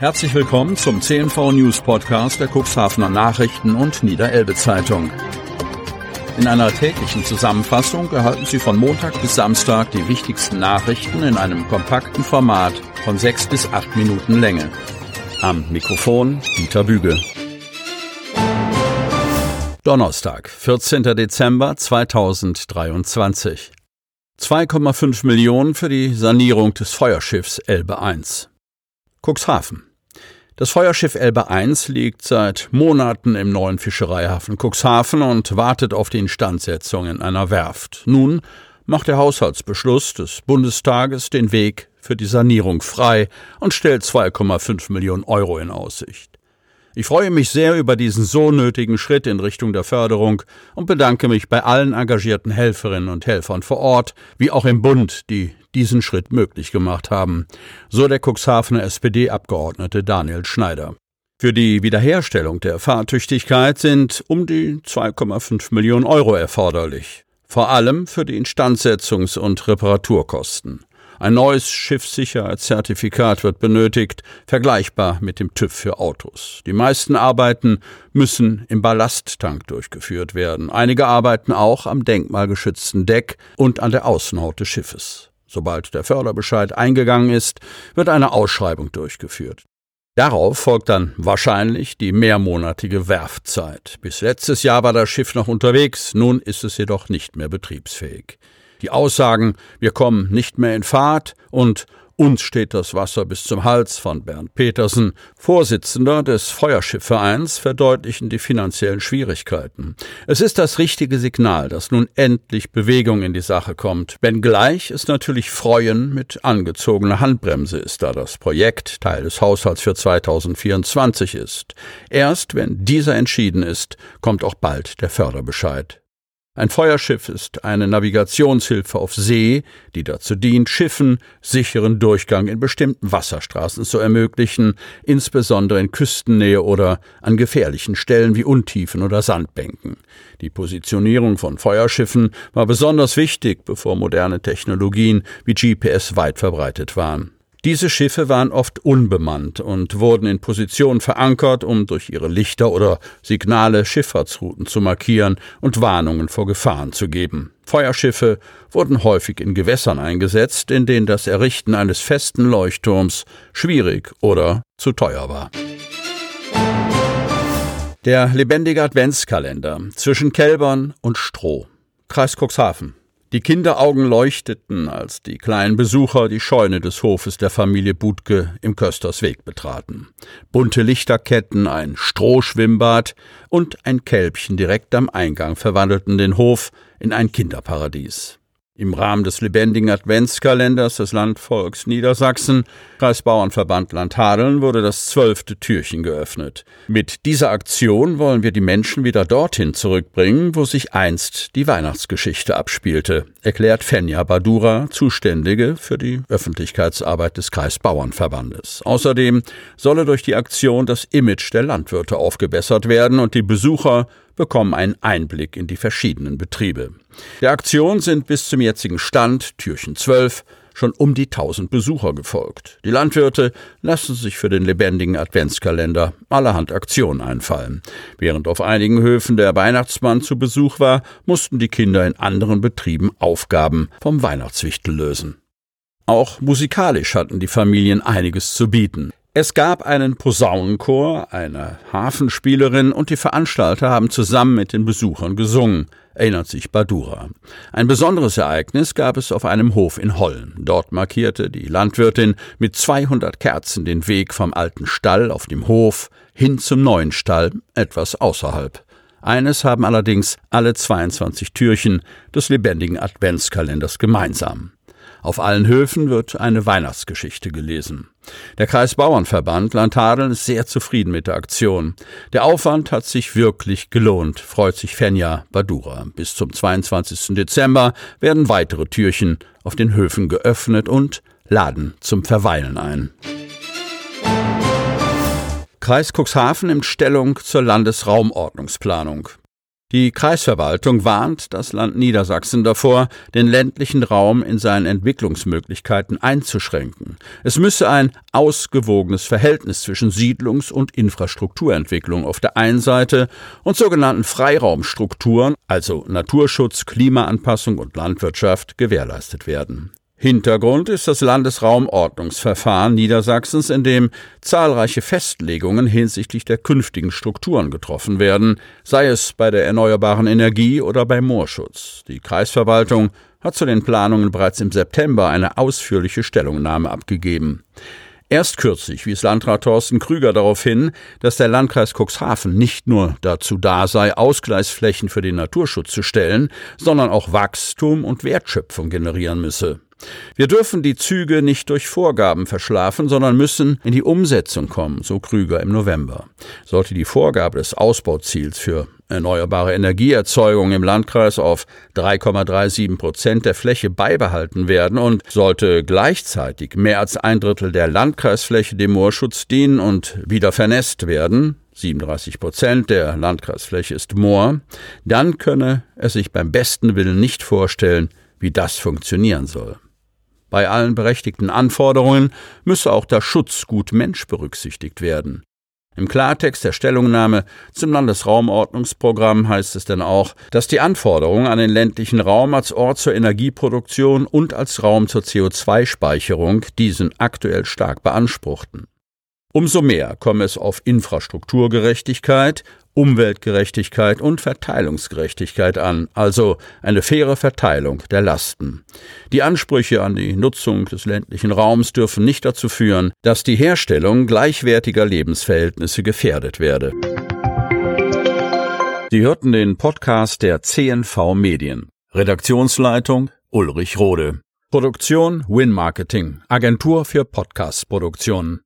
Herzlich willkommen zum CNV News Podcast der Cuxhavener Nachrichten und Niederelbe Zeitung. In einer täglichen Zusammenfassung erhalten Sie von Montag bis Samstag die wichtigsten Nachrichten in einem kompakten Format von sechs bis acht Minuten Länge. Am Mikrofon Dieter Büge. Donnerstag, 14. Dezember 2023. 2,5 Millionen für die Sanierung des Feuerschiffs Elbe 1. Cuxhaven. Das Feuerschiff Elbe 1 liegt seit Monaten im neuen Fischereihafen Cuxhaven und wartet auf die Instandsetzung in einer Werft. Nun macht der Haushaltsbeschluss des Bundestages den Weg für die Sanierung frei und stellt 2,5 Millionen Euro in Aussicht. Ich freue mich sehr über diesen so nötigen Schritt in Richtung der Förderung und bedanke mich bei allen engagierten Helferinnen und Helfern vor Ort, wie auch im Bund, die diesen Schritt möglich gemacht haben, so der Cuxhavener SPD-Abgeordnete Daniel Schneider. Für die Wiederherstellung der Fahrtüchtigkeit sind um die 2,5 Millionen Euro erforderlich, vor allem für die Instandsetzungs- und Reparaturkosten. Ein neues Schiffssicherheitszertifikat wird benötigt, vergleichbar mit dem TÜV für Autos. Die meisten Arbeiten müssen im Ballasttank durchgeführt werden. Einige arbeiten auch am denkmalgeschützten Deck und an der Außenhaut des Schiffes. Sobald der Förderbescheid eingegangen ist, wird eine Ausschreibung durchgeführt. Darauf folgt dann wahrscheinlich die mehrmonatige Werfzeit. Bis letztes Jahr war das Schiff noch unterwegs, nun ist es jedoch nicht mehr betriebsfähig. Die Aussagen, wir kommen nicht mehr in Fahrt und uns steht das Wasser bis zum Hals von Bernd Petersen, Vorsitzender des Feuerschiffvereins, verdeutlichen die finanziellen Schwierigkeiten. Es ist das richtige Signal, dass nun endlich Bewegung in die Sache kommt, wenngleich es natürlich Freuen mit angezogener Handbremse ist, da das Projekt Teil des Haushalts für 2024 ist. Erst wenn dieser entschieden ist, kommt auch bald der Förderbescheid. Ein Feuerschiff ist eine Navigationshilfe auf See, die dazu dient, Schiffen sicheren Durchgang in bestimmten Wasserstraßen zu ermöglichen, insbesondere in Küstennähe oder an gefährlichen Stellen wie Untiefen oder Sandbänken. Die Positionierung von Feuerschiffen war besonders wichtig, bevor moderne Technologien wie GPS weit verbreitet waren. Diese Schiffe waren oft unbemannt und wurden in Position verankert, um durch ihre Lichter oder Signale Schifffahrtsrouten zu markieren und Warnungen vor Gefahren zu geben. Feuerschiffe wurden häufig in Gewässern eingesetzt, in denen das Errichten eines festen Leuchtturms schwierig oder zu teuer war. Der lebendige Adventskalender zwischen Kälbern und Stroh. Kreis Cuxhaven. Die Kinderaugen leuchteten, als die kleinen Besucher die Scheune des Hofes der Familie Budke im Köstersweg betraten. Bunte Lichterketten, ein Strohschwimmbad und ein Kälbchen direkt am Eingang verwandelten den Hof in ein Kinderparadies. Im Rahmen des lebendigen Adventskalenders des Landvolks Niedersachsen, Kreisbauernverband Landhadeln, wurde das zwölfte Türchen geöffnet. Mit dieser Aktion wollen wir die Menschen wieder dorthin zurückbringen, wo sich einst die Weihnachtsgeschichte abspielte, erklärt Fenja Badura, Zuständige für die Öffentlichkeitsarbeit des Kreisbauernverbandes. Außerdem solle durch die Aktion das Image der Landwirte aufgebessert werden und die Besucher bekommen einen Einblick in die verschiedenen Betriebe. Der Aktion sind bis zum jetzigen Stand, Türchen 12, schon um die 1000 Besucher gefolgt. Die Landwirte lassen sich für den lebendigen Adventskalender allerhand Aktionen einfallen. Während auf einigen Höfen der Weihnachtsmann zu Besuch war, mussten die Kinder in anderen Betrieben Aufgaben vom Weihnachtswichtel lösen. Auch musikalisch hatten die Familien einiges zu bieten. Es gab einen Posaunenchor, eine Hafenspielerin und die Veranstalter haben zusammen mit den Besuchern gesungen, erinnert sich Badura. Ein besonderes Ereignis gab es auf einem Hof in Hollen. Dort markierte die Landwirtin mit 200 Kerzen den Weg vom alten Stall auf dem Hof hin zum neuen Stall, etwas außerhalb. Eines haben allerdings alle 22 Türchen des lebendigen Adventskalenders gemeinsam. Auf allen Höfen wird eine Weihnachtsgeschichte gelesen. Der Kreisbauernverband Landhadeln ist sehr zufrieden mit der Aktion. Der Aufwand hat sich wirklich gelohnt, freut sich Fenja Badura. Bis zum 22. Dezember werden weitere Türchen auf den Höfen geöffnet und laden zum Verweilen ein. Kreis Cuxhaven nimmt Stellung zur Landesraumordnungsplanung. Die Kreisverwaltung warnt das Land Niedersachsen davor, den ländlichen Raum in seinen Entwicklungsmöglichkeiten einzuschränken. Es müsse ein ausgewogenes Verhältnis zwischen Siedlungs- und Infrastrukturentwicklung auf der einen Seite und sogenannten Freiraumstrukturen, also Naturschutz, Klimaanpassung und Landwirtschaft, gewährleistet werden. Hintergrund ist das Landesraumordnungsverfahren Niedersachsens, in dem zahlreiche Festlegungen hinsichtlich der künftigen Strukturen getroffen werden, sei es bei der erneuerbaren Energie oder beim Moorschutz. Die Kreisverwaltung hat zu den Planungen bereits im September eine ausführliche Stellungnahme abgegeben. Erst kürzlich wies Landrat Thorsten Krüger darauf hin, dass der Landkreis Cuxhaven nicht nur dazu da sei, Ausgleichsflächen für den Naturschutz zu stellen, sondern auch Wachstum und Wertschöpfung generieren müsse. Wir dürfen die Züge nicht durch Vorgaben verschlafen, sondern müssen in die Umsetzung kommen, so Krüger im November. Sollte die Vorgabe des Ausbauziels für erneuerbare Energieerzeugung im Landkreis auf 3,37 Prozent der Fläche beibehalten werden und sollte gleichzeitig mehr als ein Drittel der Landkreisfläche dem Moorschutz dienen und wieder vernässt werden, 37 Prozent der Landkreisfläche ist Moor, dann könne es sich beim besten Willen nicht vorstellen, wie das funktionieren soll. Bei allen berechtigten Anforderungen müsse auch der Schutzgut Mensch berücksichtigt werden. Im Klartext der Stellungnahme zum Landesraumordnungsprogramm heißt es denn auch, dass die Anforderungen an den ländlichen Raum als Ort zur Energieproduktion und als Raum zur CO2-Speicherung diesen aktuell stark beanspruchten. Umso mehr komme es auf Infrastrukturgerechtigkeit, Umweltgerechtigkeit und Verteilungsgerechtigkeit an, also eine faire Verteilung der Lasten. Die Ansprüche an die Nutzung des ländlichen Raums dürfen nicht dazu führen, dass die Herstellung gleichwertiger Lebensverhältnisse gefährdet werde. Sie hörten den Podcast der CNV Medien. Redaktionsleitung Ulrich Rode. Produktion Win Marketing, Agentur für Podcast-Produktionen.